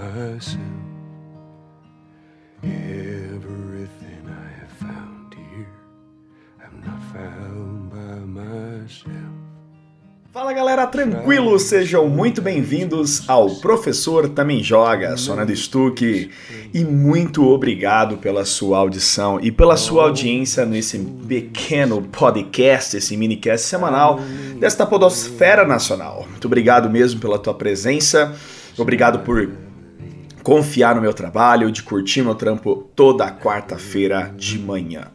myself. Everything I have found here, I'm not found by myself. Fala galera, tranquilo? Sejam muito bem-vindos ao Professor Também Joga, Sonando Stuck, e muito obrigado pela sua audição e pela sua audiência nesse pequeno podcast, esse minicast semanal desta podosfera nacional. Muito obrigado mesmo pela tua presença, obrigado por confiar no meu trabalho, de curtir meu trampo toda quarta-feira de manhã.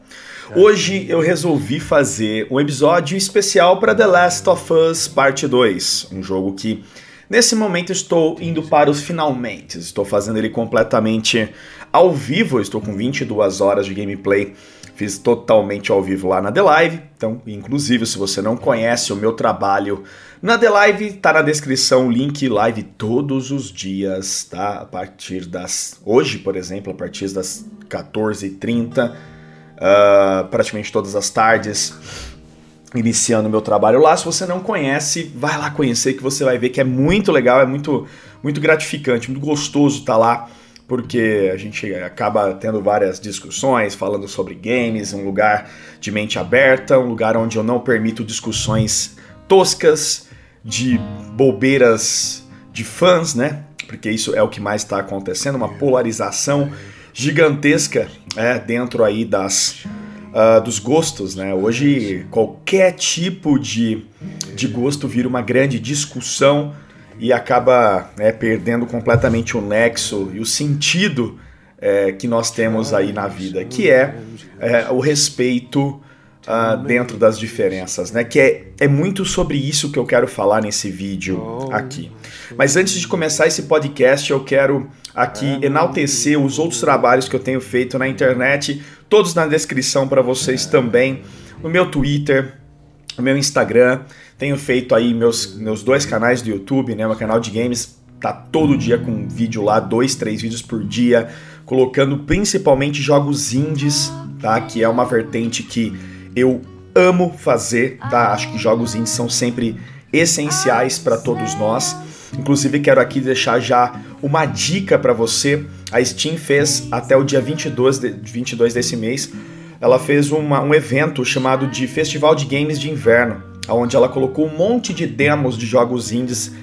Hoje eu resolvi fazer um episódio especial para The Last of Us Parte 2, um jogo que nesse momento estou indo para os finalmente. Estou fazendo ele completamente ao vivo, estou com 22 horas de gameplay. Fiz totalmente ao vivo lá na The Live. Então, inclusive, se você não conhece o meu trabalho na The Live, tá na descrição o link live todos os dias, tá? A partir das hoje, por exemplo, a partir das 14h30 uh, praticamente todas as tardes, iniciando meu trabalho lá. Se você não conhece, vai lá conhecer que você vai ver que é muito legal, é muito, muito gratificante, muito gostoso estar tá lá, porque a gente acaba tendo várias discussões, falando sobre games, um lugar de mente aberta, um lugar onde eu não permito discussões toscas, de bobeiras de fãs, né? Porque isso é o que mais está acontecendo, uma polarização gigantesca é, dentro aí das uh, dos gostos, né? Hoje qualquer tipo de, de gosto vira uma grande discussão e acaba né, perdendo completamente o nexo e o sentido é, que nós temos aí na vida, que é, é o respeito uh, dentro das diferenças, né? Que é, é muito sobre isso que eu quero falar nesse vídeo aqui. Mas antes de começar esse podcast, eu quero aqui enaltecer os outros trabalhos que eu tenho feito na internet, todos na descrição para vocês também, no meu Twitter, no meu Instagram, tenho feito aí meus, meus dois canais do YouTube, né? Meu canal de games tá todo dia com vídeo lá, dois, três vídeos por dia, colocando principalmente jogos indies, tá? Que é uma vertente que eu amo fazer, tá? Acho que jogos indies são sempre essenciais para todos nós. Inclusive quero aqui deixar já uma dica para você. A Steam fez até o dia 22, de, 22 desse mês, ela fez uma, um evento chamado de Festival de Games de Inverno, onde ela colocou um monte de demos de jogos indies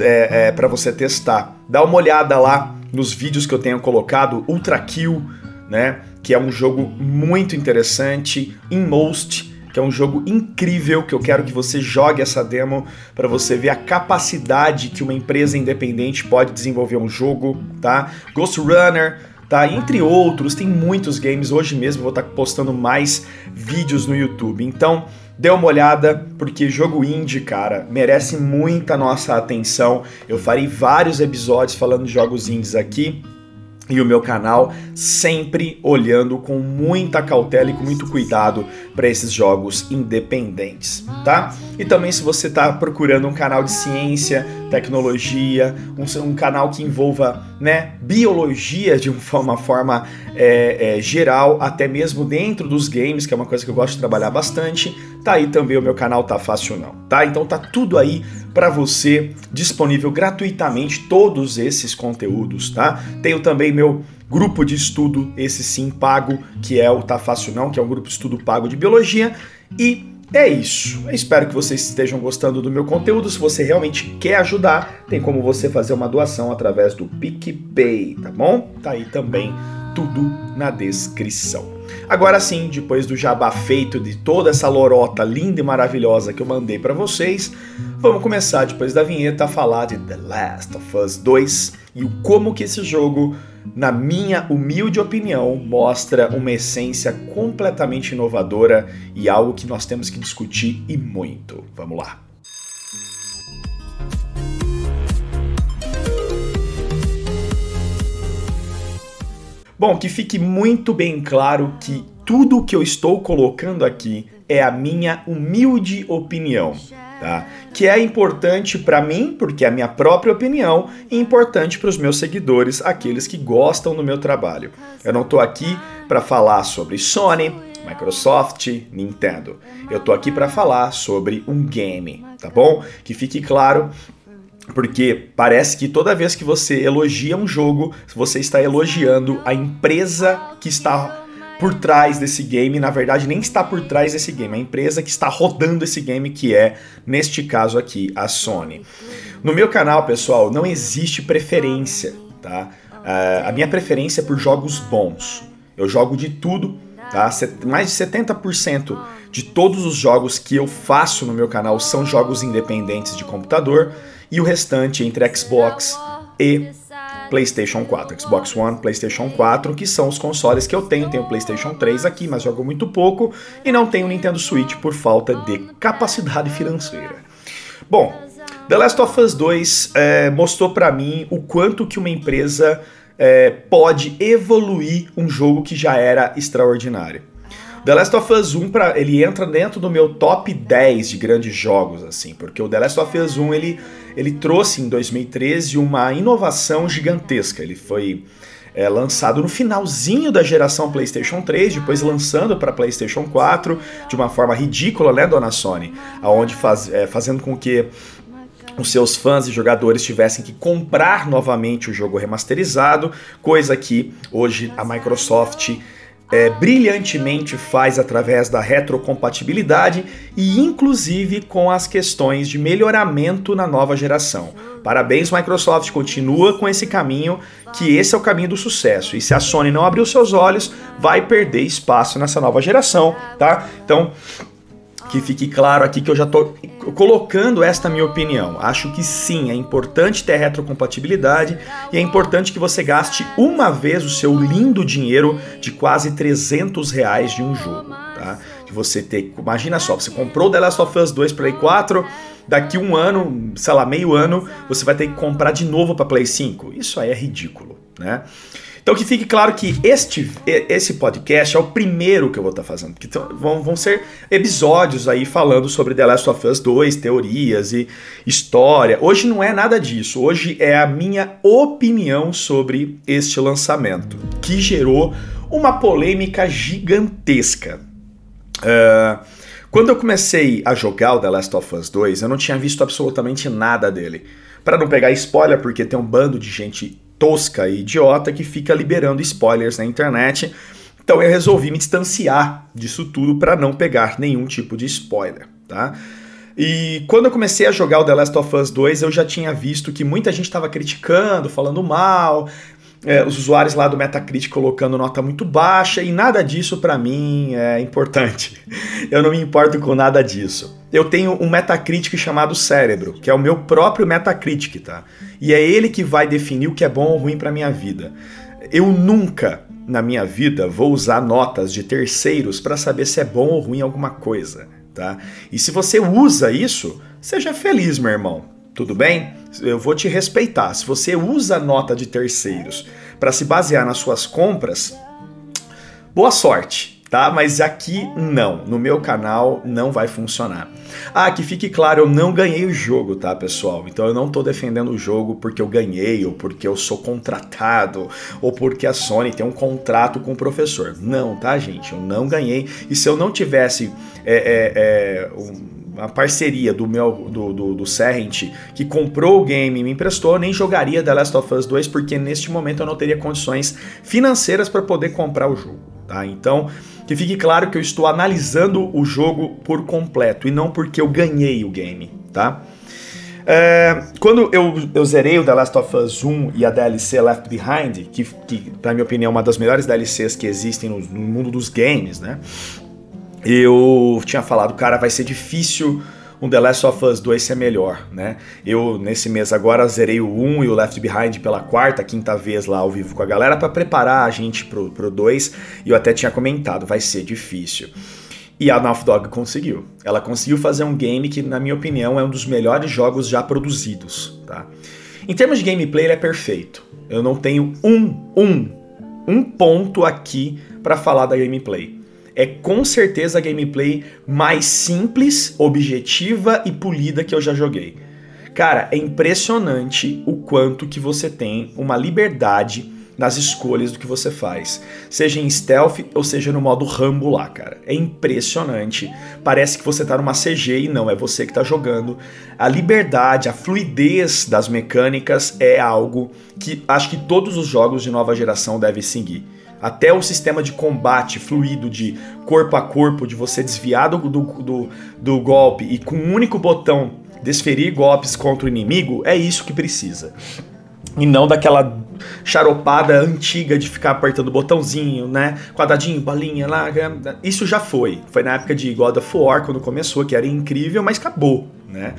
é, é, para você testar. Dá uma olhada lá nos vídeos que eu tenho colocado, Ultra Kill, né? Que é um jogo muito interessante, Inmost, que é um jogo incrível que eu quero que você jogue essa demo para você ver a capacidade que uma empresa independente pode desenvolver um jogo, tá? Ghost Runner, tá? Entre outros, tem muitos games. Hoje mesmo vou estar tá postando mais vídeos no YouTube. Então, dê uma olhada, porque jogo indie, cara, merece muita nossa atenção. Eu farei vários episódios falando de jogos indies aqui e o meu canal sempre olhando com muita cautela e com muito cuidado para esses jogos independentes, tá? E também se você está procurando um canal de ciência, tecnologia, um, um, canal que envolva né, biologia de uma forma é, é, geral, até mesmo dentro dos games, que é uma coisa que eu gosto de trabalhar bastante, tá aí também o meu canal Tá Fácil Não, tá? Então tá tudo aí para você disponível gratuitamente todos esses conteúdos, tá? Tenho também meu grupo de estudo, esse sim pago, que é o Tá Fácil Não, que é um grupo de estudo pago de biologia e é isso. Eu espero que vocês estejam gostando do meu conteúdo. Se você realmente quer ajudar, tem como você fazer uma doação através do PicPay, tá bom? Tá aí também tudo na descrição. Agora sim, depois do jabá feito de toda essa lorota linda e maravilhosa que eu mandei para vocês, vamos começar depois da vinheta a falar de The Last of Us 2 e o como que esse jogo, na minha humilde opinião, mostra uma essência completamente inovadora e algo que nós temos que discutir e muito. Vamos lá. Bom, que fique muito bem claro que tudo que eu estou colocando aqui é a minha humilde opinião. Tá? Que é importante para mim, porque é a minha própria opinião, e importante para os meus seguidores, aqueles que gostam do meu trabalho. Eu não estou aqui para falar sobre Sony, Microsoft, Nintendo. Eu estou aqui para falar sobre um game, tá bom? Que fique claro porque parece que toda vez que você elogia um jogo, você está elogiando a empresa que está por trás desse game, na verdade nem está por trás desse game, a empresa que está rodando esse game, que é, neste caso aqui, a Sony. No meu canal, pessoal, não existe preferência, tá? Uh, a minha preferência é por jogos bons. Eu jogo de tudo, tá? Mais de 70% de todos os jogos que eu faço no meu canal são jogos independentes de computador e o restante entre Xbox e PlayStation 4, Xbox One, PlayStation 4, que são os consoles que eu tenho. Tenho PlayStation 3 aqui, mas jogo muito pouco e não tenho Nintendo Switch por falta de capacidade financeira. Bom, The Last of Us 2 é, mostrou para mim o quanto que uma empresa é, pode evoluir um jogo que já era extraordinário. The Last of Us 1, pra, ele entra dentro do meu top 10 de grandes jogos, assim, porque o The Last of Us 1, ele, ele trouxe em 2013 uma inovação gigantesca. Ele foi é, lançado no finalzinho da geração PlayStation 3, depois lançando para PlayStation 4 de uma forma ridícula, né, dona Sony? Aonde faz, é, fazendo com que os seus fãs e jogadores tivessem que comprar novamente o jogo remasterizado, coisa que hoje a Microsoft é, brilhantemente faz através da retrocompatibilidade e inclusive com as questões de melhoramento na nova geração. Parabéns, Microsoft, continua com esse caminho, que esse é o caminho do sucesso. E se a Sony não abrir os seus olhos, vai perder espaço nessa nova geração, tá? Então, que fique claro aqui que eu já estou colocando esta minha opinião. Acho que sim, é importante ter retrocompatibilidade e é importante que você gaste uma vez o seu lindo dinheiro de quase 300 reais de um jogo, tá? De você ter, imagina só, você comprou The Last of Us 2 Play 4, daqui um ano, sei lá, meio ano, você vai ter que comprar de novo para Play 5. Isso aí é ridículo, né? Então que fique claro que este esse podcast é o primeiro que eu vou estar tá fazendo, porque vão, vão ser episódios aí falando sobre The Last of Us 2, teorias e história. Hoje não é nada disso, hoje é a minha opinião sobre este lançamento, que gerou uma polêmica gigantesca. Uh, quando eu comecei a jogar o The Last of Us 2, eu não tinha visto absolutamente nada dele. Para não pegar spoiler, porque tem um bando de gente tosca e idiota que fica liberando spoilers na internet. Então eu resolvi me distanciar disso tudo para não pegar nenhum tipo de spoiler, tá? E quando eu comecei a jogar o The Last of Us 2, eu já tinha visto que muita gente estava criticando, falando mal, é, os usuários lá do Metacritic colocando nota muito baixa e nada disso para mim é importante. Eu não me importo com nada disso. Eu tenho um Metacritic chamado Cérebro, que é o meu próprio Metacritic, tá? E é ele que vai definir o que é bom ou ruim para minha vida. Eu nunca na minha vida vou usar notas de terceiros para saber se é bom ou ruim alguma coisa, tá? E se você usa isso, seja feliz, meu irmão tudo bem? Eu vou te respeitar. Se você usa nota de terceiros para se basear nas suas compras, boa sorte, tá? Mas aqui não, no meu canal não vai funcionar. Ah, que fique claro, eu não ganhei o jogo, tá, pessoal? Então eu não tô defendendo o jogo porque eu ganhei, ou porque eu sou contratado, ou porque a Sony tem um contrato com o professor. Não, tá, gente? Eu não ganhei. E se eu não tivesse é, é, é, um a parceria do meu do, do, do Serrent, que comprou o game e me emprestou, nem jogaria The Last of Us 2 porque neste momento eu não teria condições financeiras para poder comprar o jogo, tá? Então, que fique claro que eu estou analisando o jogo por completo e não porque eu ganhei o game, tá? É, quando eu, eu zerei o The Last of Us 1 e a DLC Left Behind, que, que na minha opinião é uma das melhores DLCs que existem no, no mundo dos games, né? Eu tinha falado, cara, vai ser difícil um The Last of Us 2 ser melhor, né? Eu, nesse mês agora, zerei o 1 e o Left Behind pela quarta, quinta vez lá ao vivo com a galera para preparar a gente pro, pro 2, e eu até tinha comentado, vai ser difícil. E a Naughty Dog conseguiu. Ela conseguiu fazer um game que, na minha opinião, é um dos melhores jogos já produzidos, tá? Em termos de gameplay, ele é perfeito. Eu não tenho um, um, um ponto aqui para falar da gameplay é com certeza a gameplay mais simples, objetiva e polida que eu já joguei. Cara, é impressionante o quanto que você tem uma liberdade nas escolhas do que você faz. Seja em stealth ou seja no modo Rambo lá, cara. É impressionante. Parece que você tá numa CG e não, é você que tá jogando. A liberdade, a fluidez das mecânicas é algo que acho que todos os jogos de nova geração devem seguir. Até o sistema de combate fluido, de corpo a corpo, de você desviar do, do, do golpe e com um único botão desferir golpes contra o inimigo, é isso que precisa. E não daquela charopada antiga de ficar apertando botãozinho, né? Quadradinho, bolinha lá. Isso já foi. Foi na época de God of War, quando começou, que era incrível, mas acabou, né?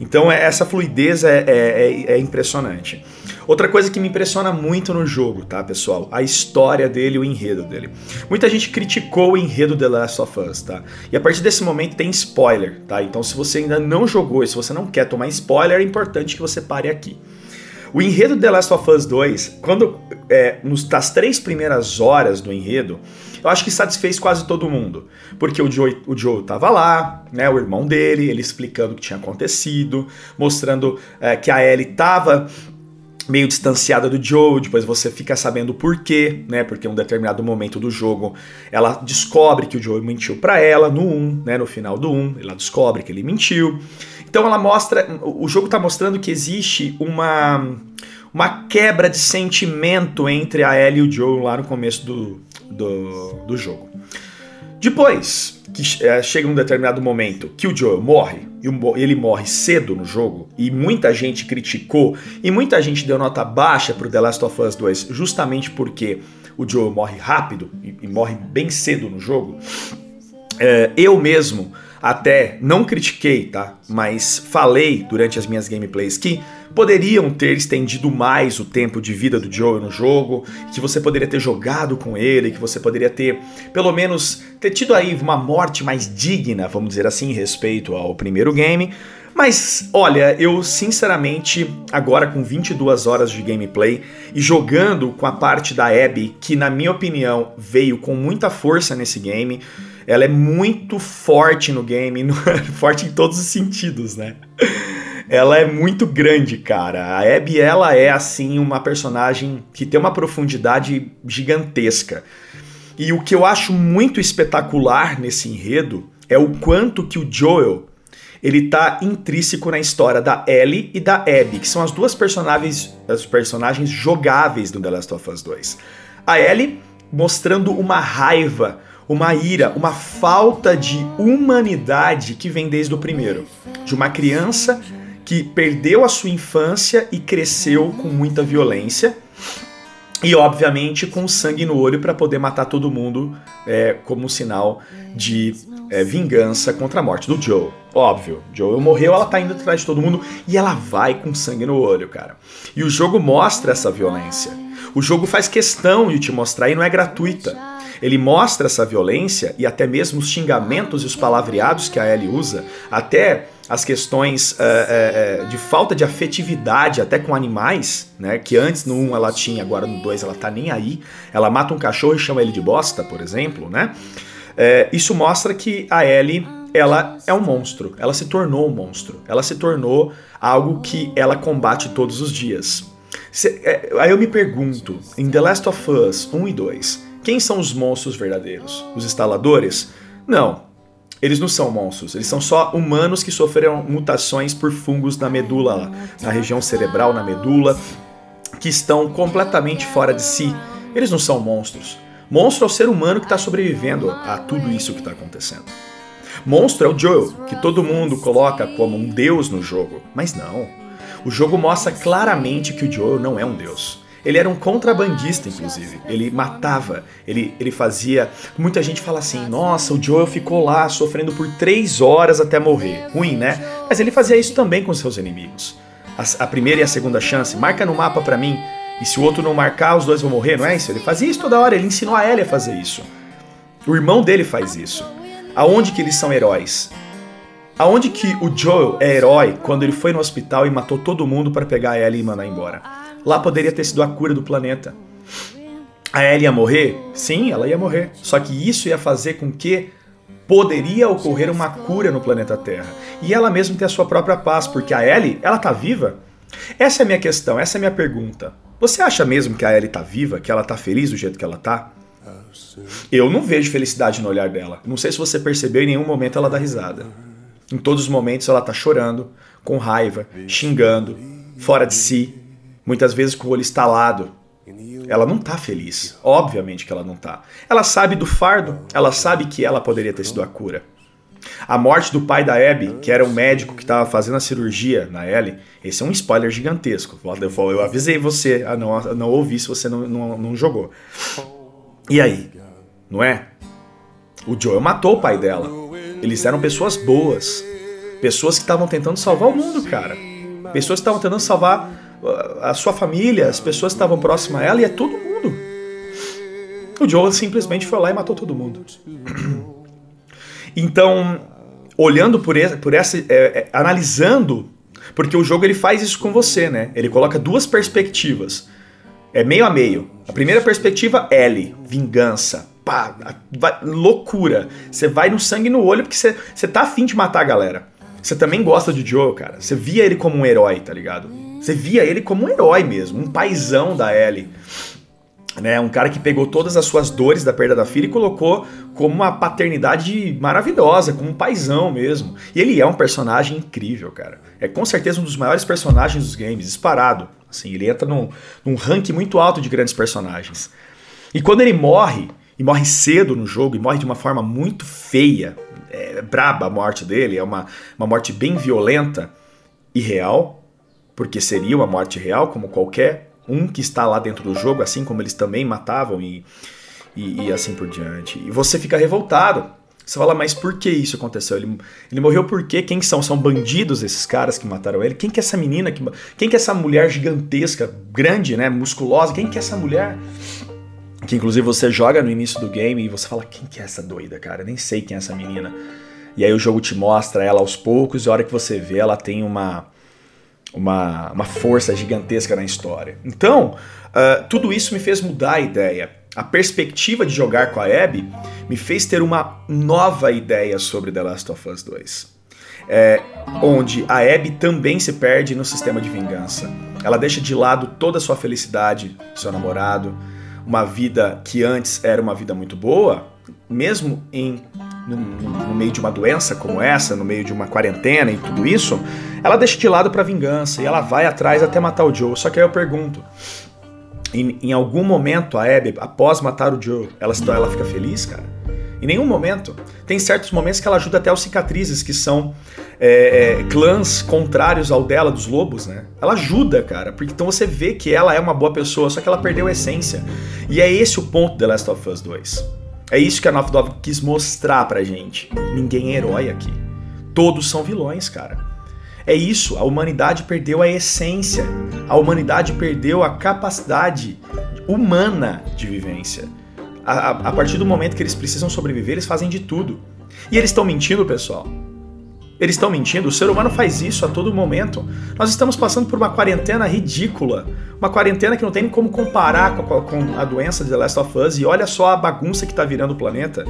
Então é, essa fluidez é, é, é, é impressionante. Outra coisa que me impressiona muito no jogo, tá, pessoal? A história dele, o enredo dele. Muita gente criticou o enredo The Last of Us, tá? E a partir desse momento tem spoiler, tá? Então se você ainda não jogou e se você não quer tomar spoiler, é importante que você pare aqui. O enredo The Last of Us 2, quando é, nos, nas três primeiras horas do enredo, eu acho que satisfez quase todo mundo. Porque o Joe, o Joe tava lá, né, o irmão dele, ele explicando o que tinha acontecido, mostrando é, que a Ellie tava meio distanciada do Joe, depois você fica sabendo o porquê, né? Porque em um determinado momento do jogo ela descobre que o Joe mentiu para ela no 1, né, no final do 1, ela descobre que ele mentiu. Então ela mostra, o jogo tá mostrando que existe uma uma quebra de sentimento entre a Ellie e o Joe lá no começo do, do, do jogo. Depois que é, chega um determinado momento que o Joel morre, e ele morre cedo no jogo, e muita gente criticou, e muita gente deu nota baixa pro The Last of Us 2, justamente porque o Joel morre rápido e, e morre bem cedo no jogo. É, eu mesmo até não critiquei, tá? Mas falei durante as minhas gameplays que poderiam ter estendido mais o tempo de vida do Joel no jogo, que você poderia ter jogado com ele, que você poderia ter, pelo menos, ter tido aí uma morte mais digna, vamos dizer assim, respeito ao primeiro game. Mas olha, eu sinceramente, agora com 22 horas de gameplay e jogando com a parte da Abby, que na minha opinião veio com muita força nesse game, ela é muito forte no game, forte em todos os sentidos, né? Ela é muito grande, cara. A Abby, ela é, assim, uma personagem que tem uma profundidade gigantesca. E o que eu acho muito espetacular nesse enredo é o quanto que o Joel ele tá intrínseco na história da Ellie e da Abby, que são as duas personagens, as personagens jogáveis do The Last of Us 2. A Ellie mostrando uma raiva, uma ira, uma falta de humanidade que vem desde o primeiro. De uma criança que perdeu a sua infância e cresceu com muita violência. E, obviamente, com sangue no olho para poder matar todo mundo é, como sinal de é, vingança contra a morte do Joe. Óbvio, Joe morreu, ela tá indo atrás de todo mundo e ela vai com sangue no olho, cara. E o jogo mostra essa violência. O jogo faz questão de te mostrar e não é gratuita. Ele mostra essa violência e até mesmo os xingamentos e os palavreados que a Ellie usa, até as questões é, é, de falta de afetividade até com animais, né? Que antes no 1 ela tinha, agora no 2 ela tá nem aí. Ela mata um cachorro e chama ele de bosta, por exemplo, né? Isso mostra que a Ellie ela é um monstro. Ela se tornou um monstro. Ela se tornou algo que ela combate todos os dias. Se, é, aí eu me pergunto, em The Last of Us 1 e 2, quem são os monstros verdadeiros? Os instaladores? Não, eles não são monstros, eles são só humanos que sofreram mutações por fungos na medula, na região cerebral, na medula, que estão completamente fora de si. Eles não são monstros. Monstro é o ser humano que está sobrevivendo a tudo isso que está acontecendo. Monstro é o Joel, que todo mundo coloca como um deus no jogo, mas não. O jogo mostra claramente que o Joel não é um deus. Ele era um contrabandista, inclusive. Ele matava, ele, ele fazia. Muita gente fala assim: nossa, o Joel ficou lá sofrendo por três horas até morrer. Ruim, né? Mas ele fazia isso também com seus inimigos. A, a primeira e a segunda chance, marca no mapa para mim. E se o outro não marcar, os dois vão morrer, não é isso? Ele fazia isso toda hora, ele ensinou a Ellie a fazer isso. O irmão dele faz isso. Aonde que eles são heróis? Aonde que o Joel é herói quando ele foi no hospital e matou todo mundo para pegar a Ellie e mandar embora? Lá poderia ter sido a cura do planeta. A Ellie ia morrer? Sim, ela ia morrer. Só que isso ia fazer com que poderia ocorrer uma cura no planeta Terra. E ela mesma ter a sua própria paz, porque a Ellie, ela tá viva. Essa é a minha questão, essa é a minha pergunta. Você acha mesmo que a Ellie tá viva, que ela tá feliz do jeito que ela tá? Eu não vejo felicidade no olhar dela. Não sei se você percebeu, em nenhum momento ela dá risada. Em todos os momentos ela tá chorando, com raiva, xingando, fora de si, muitas vezes com o olho estalado. Ela não tá feliz. Obviamente que ela não tá. Ela sabe do fardo, ela sabe que ela poderia ter sido a cura. A morte do pai da Abby, que era um médico que estava fazendo a cirurgia na Ellie, esse é um spoiler gigantesco. Eu avisei você não, a não se você não, não, não jogou. E aí? Não é? O Joel matou o pai dela. Eles eram pessoas boas. Pessoas que estavam tentando salvar o mundo, cara. Pessoas que estavam tentando salvar a sua família, as pessoas que estavam próximas a ela e é todo mundo. O Joel simplesmente foi lá e matou todo mundo. Então, olhando por essa, por essa é, é, analisando, porque o jogo ele faz isso com você, né? Ele coloca duas perspectivas. É meio a meio. A primeira perspectiva, L, vingança. Pá, vai, loucura. Você vai no sangue no olho porque você, você tá afim de matar a galera. Você também gosta de Joe, cara. Você via ele como um herói, tá ligado? Você via ele como um herói mesmo, um paizão da Ellie né, um cara que pegou todas as suas dores da perda da filha e colocou como uma paternidade maravilhosa, como um paizão mesmo. E ele é um personagem incrível, cara. É com certeza um dos maiores personagens dos games, disparado. Assim, ele entra num, num ranking muito alto de grandes personagens. E quando ele morre, e morre cedo no jogo, e morre de uma forma muito feia, é braba a morte dele, é uma, uma morte bem violenta e real, porque seria uma morte real, como qualquer um que está lá dentro do jogo, assim como eles também matavam e, e, e assim por diante. E você fica revoltado. Você fala, mas por que isso aconteceu? Ele, ele morreu por quê? Quem são? São bandidos esses caras que mataram ele? Quem que é essa menina? Que, quem que é essa mulher gigantesca, grande, né? Musculosa? Quem que é essa mulher? Que inclusive você joga no início do game e você fala, quem que é essa doida, cara? Eu nem sei quem é essa menina. E aí o jogo te mostra ela aos poucos e a hora que você vê ela tem uma uma, uma força gigantesca na história. Então, uh, tudo isso me fez mudar a ideia. A perspectiva de jogar com a Abby me fez ter uma nova ideia sobre The Last of Us 2. É, onde a Abby também se perde no sistema de vingança. Ela deixa de lado toda a sua felicidade, seu namorado, uma vida que antes era uma vida muito boa, mesmo em no, no, meio de uma doença como essa, no meio de uma quarentena e tudo isso, ela deixa de lado para vingança e ela vai atrás até matar o Joe. Só que aí eu pergunto, em, em algum momento a Abby, após matar o Joe, ela, ela fica feliz, cara? Em nenhum momento. Tem certos momentos que ela ajuda até os cicatrizes, que são é, é, clãs contrários ao dela, dos lobos, né? Ela ajuda, cara, porque então você vê que ela é uma boa pessoa, só que ela perdeu a essência. E é esse o ponto de The Last of Us 2. É isso que a Naughty Dog quis mostrar pra gente. Ninguém é herói aqui. Todos são vilões, cara. É isso, a humanidade perdeu a essência. A humanidade perdeu a capacidade humana de vivência. A, a, partir do momento que eles precisam sobreviver, eles fazem de tudo. E eles estão mentindo, pessoal. Eles estão mentindo, o ser humano faz isso a todo momento. Nós estamos passando por uma quarentena ridícula. Uma quarentena que não tem como comparar com a, com a doença de The Last of Us. E olha só a bagunça que está virando o planeta.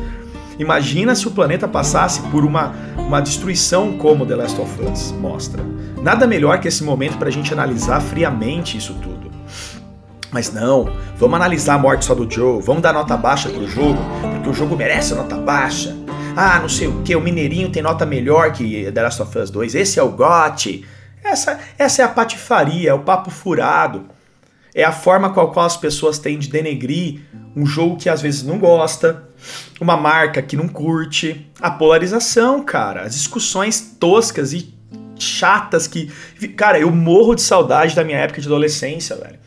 Imagina se o planeta passasse por uma, uma destruição como The Last of Us mostra. Nada melhor que esse momento para a gente analisar friamente isso tudo. Mas não, vamos analisar a morte só do Joe, vamos dar nota baixa pro jogo, porque o jogo merece nota baixa. Ah, não sei o que, o Mineirinho tem nota melhor que The Last of Us 2, esse é o GOT. Essa, essa é a patifaria, é o papo furado. É a forma com a qual as pessoas têm de denegrir um jogo que às vezes não gosta, uma marca que não curte, a polarização, cara, as discussões toscas e chatas que. Cara, eu morro de saudade da minha época de adolescência, velho.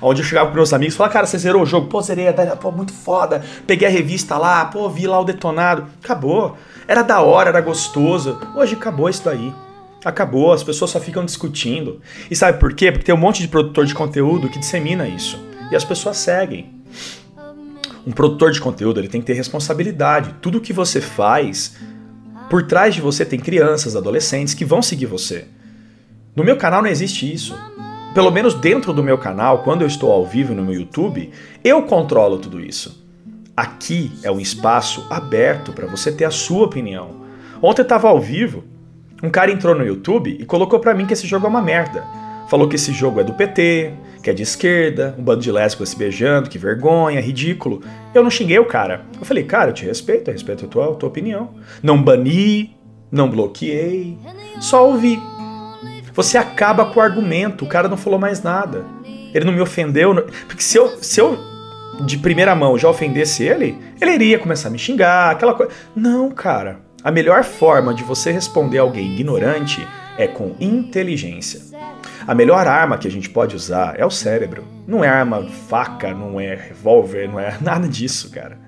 Onde eu chegava com meus amigos e falava, cara, você zerou o jogo? Pô, zerei, pô, muito foda. Peguei a revista lá, pô, vi lá o detonado. Acabou. Era da hora, era gostoso. Hoje acabou isso daí. Acabou, as pessoas só ficam discutindo. E sabe por quê? Porque tem um monte de produtor de conteúdo que dissemina isso. E as pessoas seguem. Um produtor de conteúdo, ele tem que ter responsabilidade. Tudo que você faz, por trás de você tem crianças, adolescentes que vão seguir você. No meu canal não existe isso pelo menos dentro do meu canal, quando eu estou ao vivo no meu YouTube, eu controlo tudo isso. Aqui é um espaço aberto para você ter a sua opinião. Ontem eu estava ao vivo, um cara entrou no YouTube e colocou para mim que esse jogo é uma merda. Falou que esse jogo é do PT, que é de esquerda, um bando de lésbicas se beijando, que vergonha, ridículo. Eu não xinguei o cara. Eu falei, cara, eu te respeito, eu respeito a tua, a tua opinião. Não bani, não bloqueei, só ouvi. Você acaba com o argumento, o cara não falou mais nada. Ele não me ofendeu. Porque se eu, se eu de primeira mão já ofendesse ele, ele iria começar a me xingar, aquela coisa. Não, cara. A melhor forma de você responder alguém ignorante é com inteligência. A melhor arma que a gente pode usar é o cérebro. Não é arma faca, não é revólver, não é nada disso, cara.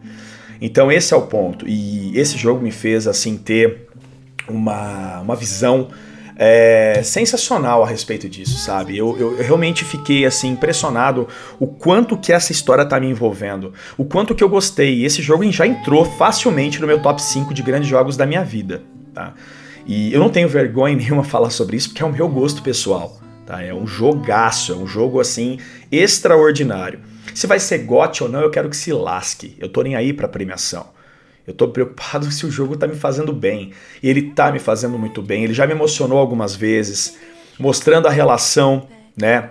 Então esse é o ponto. E esse jogo me fez assim ter uma, uma visão é, sensacional a respeito disso, sabe? Eu, eu, eu, realmente fiquei assim impressionado o quanto que essa história tá me envolvendo, o quanto que eu gostei. E esse jogo já entrou facilmente no meu top 5 de grandes jogos da minha vida, tá? E eu não tenho vergonha nenhuma falar sobre isso porque é o meu gosto pessoal, tá? É um jogaço, é um jogo assim extraordinário. Se vai ser gote ou não, eu quero que se lasque. Eu tô nem aí pra premiação. Eu tô preocupado se o jogo tá me fazendo bem. E ele tá me fazendo muito bem. Ele já me emocionou algumas vezes, mostrando a relação, né,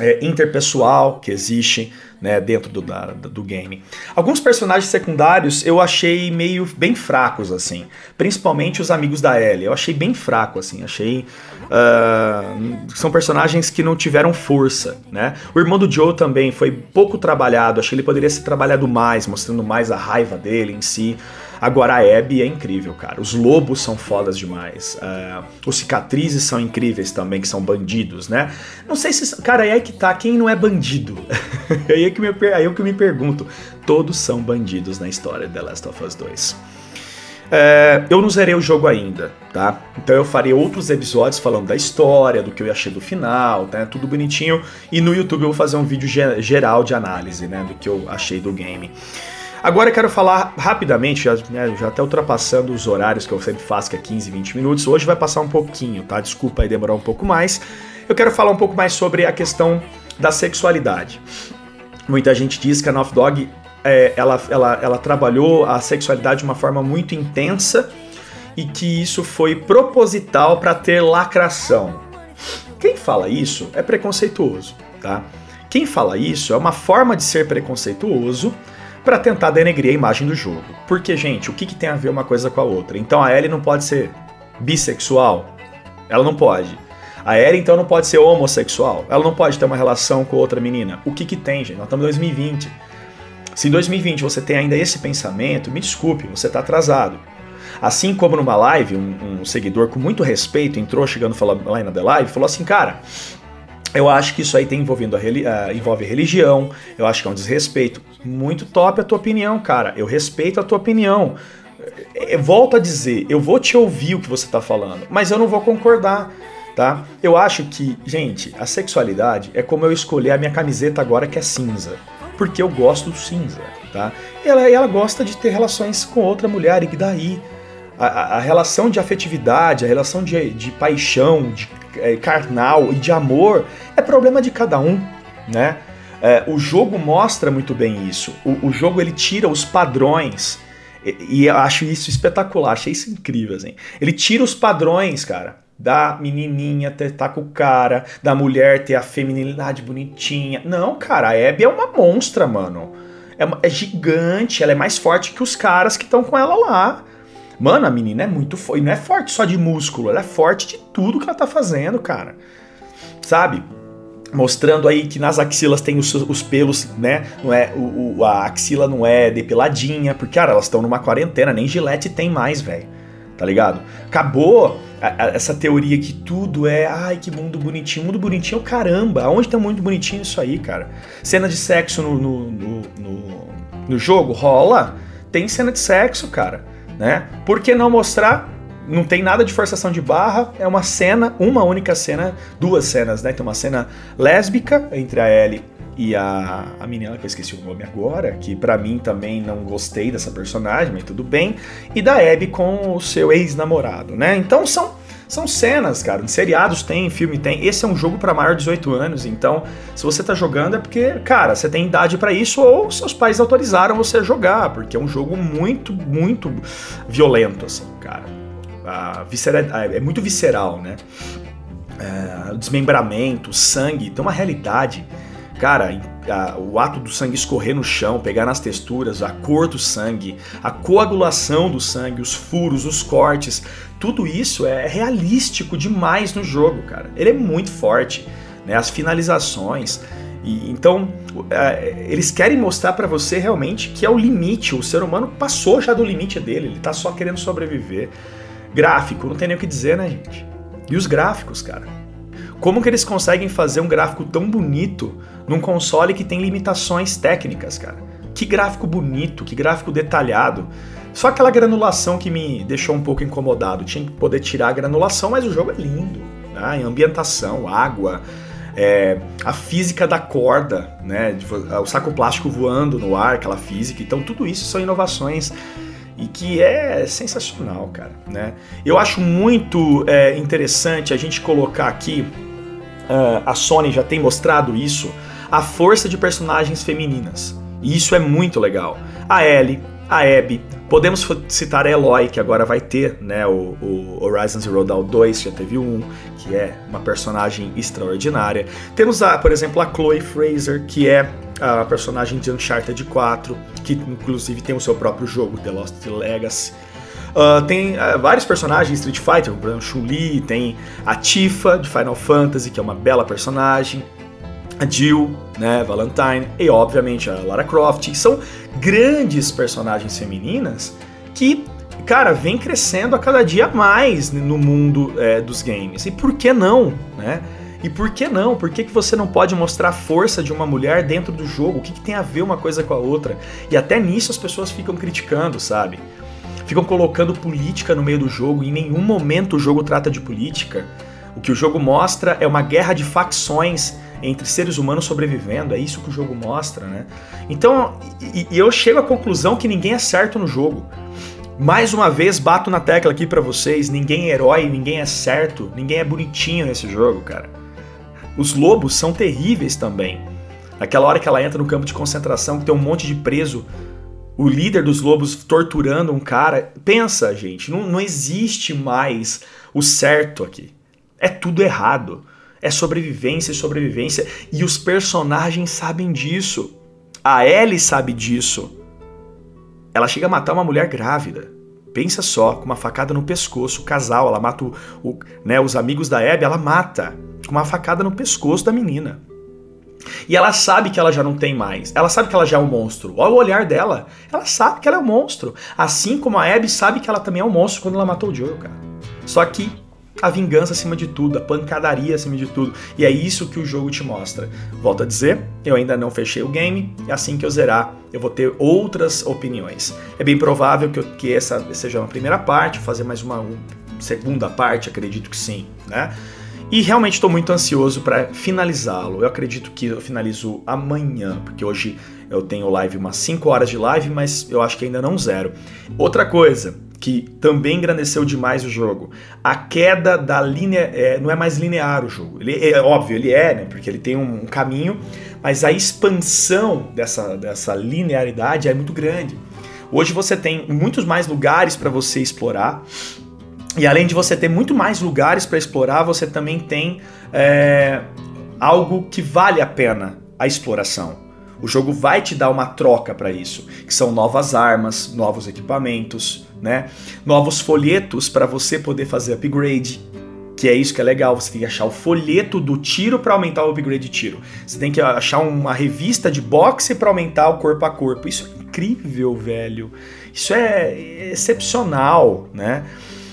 é, interpessoal que existe né, dentro do, da, do game. Alguns personagens secundários eu achei meio bem fracos, assim. Principalmente os amigos da Ellie. Eu achei bem fraco, assim. Achei. Uh, são personagens que não tiveram força, né? O irmão do Joe também foi pouco trabalhado. Achei que ele poderia ser trabalhado mais, mostrando mais a raiva dele em si. Agora a Abby é incrível, cara. Os lobos são fodas demais. Uh, os cicatrizes são incríveis também, que são bandidos, né? Não sei se. Cara, aí é que tá. Quem não é bandido? aí, que me, aí é que eu me pergunto. Todos são bandidos na história de The Last of Us 2. É, eu não zerei o jogo ainda, tá? Então eu farei outros episódios falando da história, do que eu achei do final, tá? Tudo bonitinho. E no YouTube eu vou fazer um vídeo geral de análise, né? Do que eu achei do game. Agora eu quero falar rapidamente, já, né, já até ultrapassando os horários que eu sempre faço, que é 15, 20 minutos. Hoje vai passar um pouquinho, tá? Desculpa aí demorar um pouco mais. Eu quero falar um pouco mais sobre a questão da sexualidade. Muita gente diz que a Naughty Dog é, ela, ela, ela trabalhou a sexualidade de uma forma muito intensa e que isso foi proposital para ter lacração. Quem fala isso é preconceituoso, tá? Quem fala isso é uma forma de ser preconceituoso para tentar denegrir a imagem do jogo. Porque, gente, o que, que tem a ver uma coisa com a outra? Então a Ellie não pode ser bissexual? Ela não pode. A Ellie então não pode ser homossexual? Ela não pode ter uma relação com outra menina? O que que tem, gente? Nós estamos em 2020. Se em 2020 você tem ainda esse pensamento, me desculpe, você está atrasado. Assim como numa live, um, um, seguidor com muito respeito entrou chegando lá na The Live falou assim, cara, eu acho que isso aí tem envolvendo a, uh, envolve religião, eu acho que é um desrespeito. Muito top a tua opinião, cara. Eu respeito a tua opinião. Volto a dizer, eu vou te ouvir o que você está falando, mas eu não vou concordar, tá? Eu acho que, gente, a sexualidade é como eu escolher a minha camiseta agora que é cinza, porque eu gosto do cinza, tá? Ela, ela gosta de ter relações com outra mulher, e daí? A, a, a relação de afetividade, a relação de, de paixão, de é, carnal e de amor é problema de cada um, né? É, o jogo mostra muito bem isso. O, o, jogo ele tira os padrões e, e eu acho isso espetacular, achei isso incrível, assim. Ele tira os padrões, cara, da menininha ter tá com o cara, da mulher ter a feminilidade bonitinha. Não, cara, a Abby é uma monstra, mano. É, é gigante, ela é mais forte que os caras que estão com ela lá. Mano, a menina é muito forte. E não é forte só de músculo, ela é forte de tudo que ela tá fazendo, cara. Sabe? Mostrando aí que nas axilas tem os, os pelos, né? Não é, o, o, a axila não é depiladinha, porque, cara, elas estão numa quarentena, nem gilete tem mais, velho. Tá ligado? Acabou a, essa teoria que tudo é, ai, que mundo bonitinho. Mundo bonitinho é o caramba. Aonde tem um mundo bonitinho isso aí, cara? Cena de sexo no, no, no, no, no jogo rola. Tem cena de sexo, cara né? Por que não mostrar? Não tem nada de forçação de barra, é uma cena, uma única cena, duas cenas, né? Tem uma cena lésbica entre a Ellie e a, a menina que eu esqueci o nome agora, que para mim também não gostei dessa personagem, mas tudo bem, e da Abby com o seu ex-namorado, né? Então são são cenas, cara. Em seriados tem, filme tem. Esse é um jogo para maior de 18 anos, então se você tá jogando é porque, cara, você tem idade para isso ou seus pais autorizaram você a jogar, porque é um jogo muito, muito violento, assim, cara. A é muito visceral, né? É, o desmembramento, o sangue, tem uma realidade Cara, o ato do sangue escorrer no chão, pegar nas texturas, a cor do sangue, a coagulação do sangue, os furos, os cortes, tudo isso é realístico demais no jogo, cara. Ele é muito forte, né? As finalizações. E, então, é, eles querem mostrar para você realmente que é o limite. O ser humano passou já do limite dele, ele tá só querendo sobreviver. Gráfico, não tem nem o que dizer, né, gente? E os gráficos, cara? Como que eles conseguem fazer um gráfico tão bonito num console que tem limitações técnicas, cara? Que gráfico bonito, que gráfico detalhado. Só aquela granulação que me deixou um pouco incomodado. Tinha que poder tirar a granulação, mas o jogo é lindo. Né? Ambientação, água, é, a física da corda, né? o saco plástico voando no ar, aquela física. Então, tudo isso são inovações e que é sensacional, cara. Né? Eu acho muito é, interessante a gente colocar aqui uh, a Sony já tem mostrado isso, a força de personagens femininas. E isso é muito legal. A Ellie, a Abby, podemos citar a Eloy, que agora vai ter né, o, o Horizon Zero Dawn 2, já teve um, que é uma personagem extraordinária. Temos, a, por exemplo, a Chloe Fraser, que é a personagem de Uncharted 4, que inclusive tem o seu próprio jogo, The Lost Legacy. Uh, tem uh, vários personagens Street Fighter, por exemplo, Chun-Li, tem a Tifa de Final Fantasy, que é uma bela personagem, a Jill, né, Valentine, e obviamente a Lara Croft. São grandes personagens femininas que, cara, vem crescendo a cada dia mais no mundo é, dos games. E por que não, né? E por que não? Por que, que você não pode mostrar a força de uma mulher dentro do jogo? O que, que tem a ver uma coisa com a outra? E até nisso as pessoas ficam criticando, sabe? ficam colocando política no meio do jogo, e em nenhum momento o jogo trata de política. O que o jogo mostra é uma guerra de facções entre seres humanos sobrevivendo, é isso que o jogo mostra, né? Então, e, e eu chego à conclusão que ninguém é certo no jogo. Mais uma vez, bato na tecla aqui para vocês: ninguém é herói, ninguém é certo, ninguém é bonitinho nesse jogo, cara. Os lobos são terríveis também. Aquela hora que ela entra no campo de concentração, que tem um monte de preso o líder dos lobos torturando um cara. Pensa, gente, não, não existe mais o certo aqui. É tudo errado. É sobrevivência e sobrevivência. E os personagens sabem disso. A Ellie sabe disso. Ela chega a matar uma mulher grávida. Pensa só, com uma facada no pescoço, o casal, ela mata o, o, né, os amigos da Abby, ela mata com uma facada no pescoço da menina. E ela sabe que ela já não tem mais. Ela sabe que ela já é um monstro. Olha o olhar dela. Ela sabe que ela é um monstro. Assim como a Abby sabe que ela também é um monstro quando ela matou o Joel, cara. Só que a vingança acima de tudo, a pancadaria acima de tudo. E é isso que o jogo te mostra. Volto a dizer, eu ainda não fechei o game, e assim que eu zerar, eu vou ter outras opiniões. É bem provável que, eu, que essa seja uma primeira parte, fazer mais uma, segunda parte, acredito que sim, né? E realmente estou muito ansioso para finalizá-lo. Eu acredito que eu finalizo amanhã, porque hoje eu tenho live umas 5 horas de live, mas eu acho que ainda não zero. Outra coisa que também engrandeceu demais o jogo, a queda da linha é, não é mais linear o jogo. Ele é óbvio, ele é, né? Porque ele tem um, um caminho, mas a expansão dessa, dessa linearidade é muito grande. Hoje você tem muitos mais lugares para você explorar. E além de você ter muito mais lugares para explorar, você também tem é, algo que vale a pena a exploração. O jogo vai te dar uma troca para isso, que são novas armas, novos equipamentos, né? Novos folhetos para você poder fazer upgrade, que é isso que é legal. Você tem que achar o folheto do tiro para aumentar o upgrade de tiro. Você tem que achar uma revista de boxe para aumentar o corpo a corpo. Isso é incrível, velho. Isso é excepcional, né?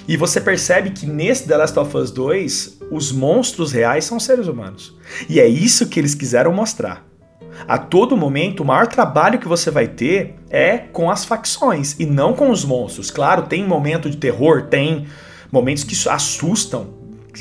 E você percebe que nesse The Last of Us 2, os monstros reais são seres humanos. E é isso que eles quiseram mostrar. A todo momento, o maior trabalho que você vai ter é com as facções e não com os monstros. Claro, tem momento de terror, tem momentos que assustam,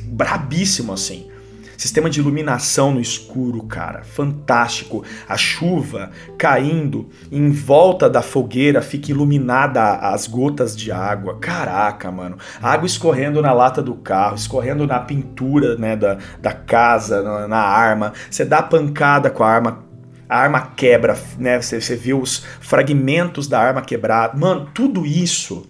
brabíssimo assim. Sistema de iluminação no escuro, cara, fantástico. A chuva caindo em volta da fogueira fica iluminada as gotas de água. Caraca, mano. Água escorrendo na lata do carro, escorrendo na pintura, né, da, da casa, na, na arma. Você dá pancada com a arma, a arma quebra, né? Você, você os fragmentos da arma quebrada. Mano, tudo isso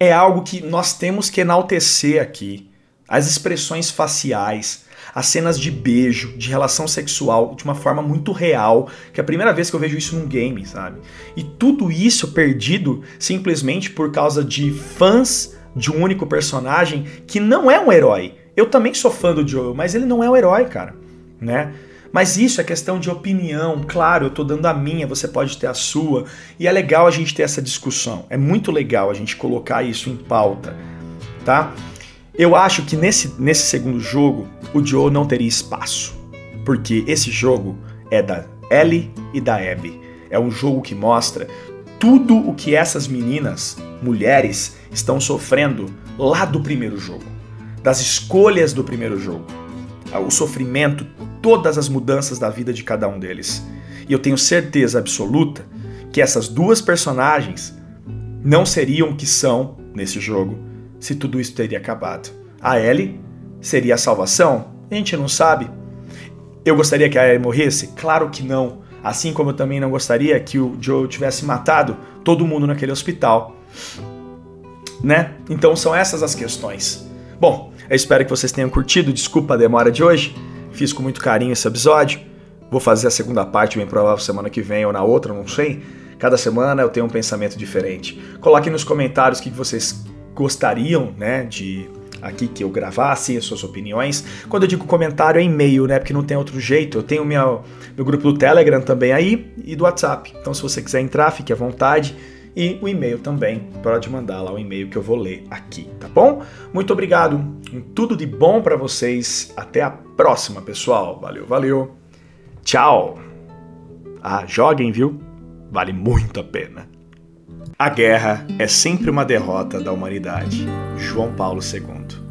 é algo que nós temos que enaltecer aqui as expressões faciais, as cenas de beijo, de relação sexual, de uma forma muito real, que é a primeira vez que eu vejo isso num game, sabe? E tudo isso perdido simplesmente por causa de fãs de um único personagem que não é um herói. Eu também sou fã do Joel, mas ele não é um herói, cara, né? Mas isso é questão de opinião, claro, eu tô dando a minha, você pode ter a sua, e é legal a gente ter essa discussão. É muito legal a gente colocar isso em pauta, tá? Eu acho que nesse, nesse segundo jogo o Joe não teria espaço, porque esse jogo é da Ellie e da Abby. É um jogo que mostra tudo o que essas meninas, mulheres, estão sofrendo lá do primeiro jogo, das escolhas do primeiro jogo, o sofrimento, todas as mudanças da vida de cada um deles. E eu tenho certeza absoluta que essas duas personagens não seriam o que são nesse jogo se tudo isso teria acabado. A Ellie seria a salvação? A gente não sabe. Eu gostaria que a Ellie morresse? Claro que não. Assim como eu também não gostaria que o Joe tivesse matado todo mundo naquele hospital. Né? Então são essas as questões. Bom, eu espero que vocês tenham curtido. Desculpa a demora de hoje. Fiz com muito carinho esse episódio. Vou fazer a segunda parte, bem provável, semana que vem ou na outra, não sei. Cada semana eu tenho um pensamento diferente. Coloquem nos comentários o que vocês gostariam, né, de aqui que eu gravasse, as suas opiniões. Quando eu digo comentário é e-mail, né, porque não tem outro jeito. Eu tenho meu, meu grupo do Telegram também aí e do WhatsApp. Então se você quiser entrar, fique à vontade. E o e-mail também, pode mandar lá o e-mail que eu vou ler aqui, tá bom? Muito obrigado, tudo de bom para vocês. Até a próxima, pessoal. Valeu, valeu. Tchau. Ah, joguem, viu? Vale muito a pena. A guerra é sempre uma derrota da humanidade. João Paulo II.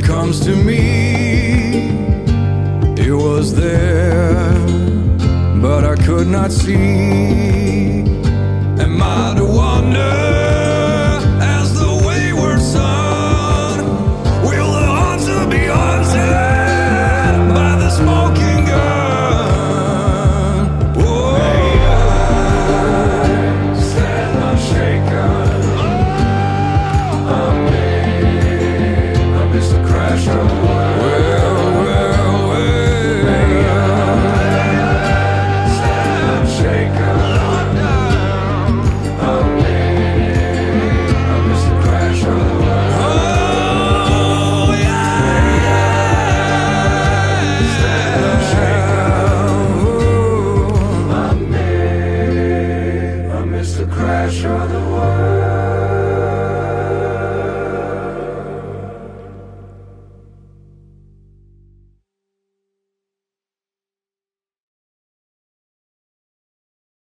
it comes to me, it was there, but I could not see. Am I the wonder?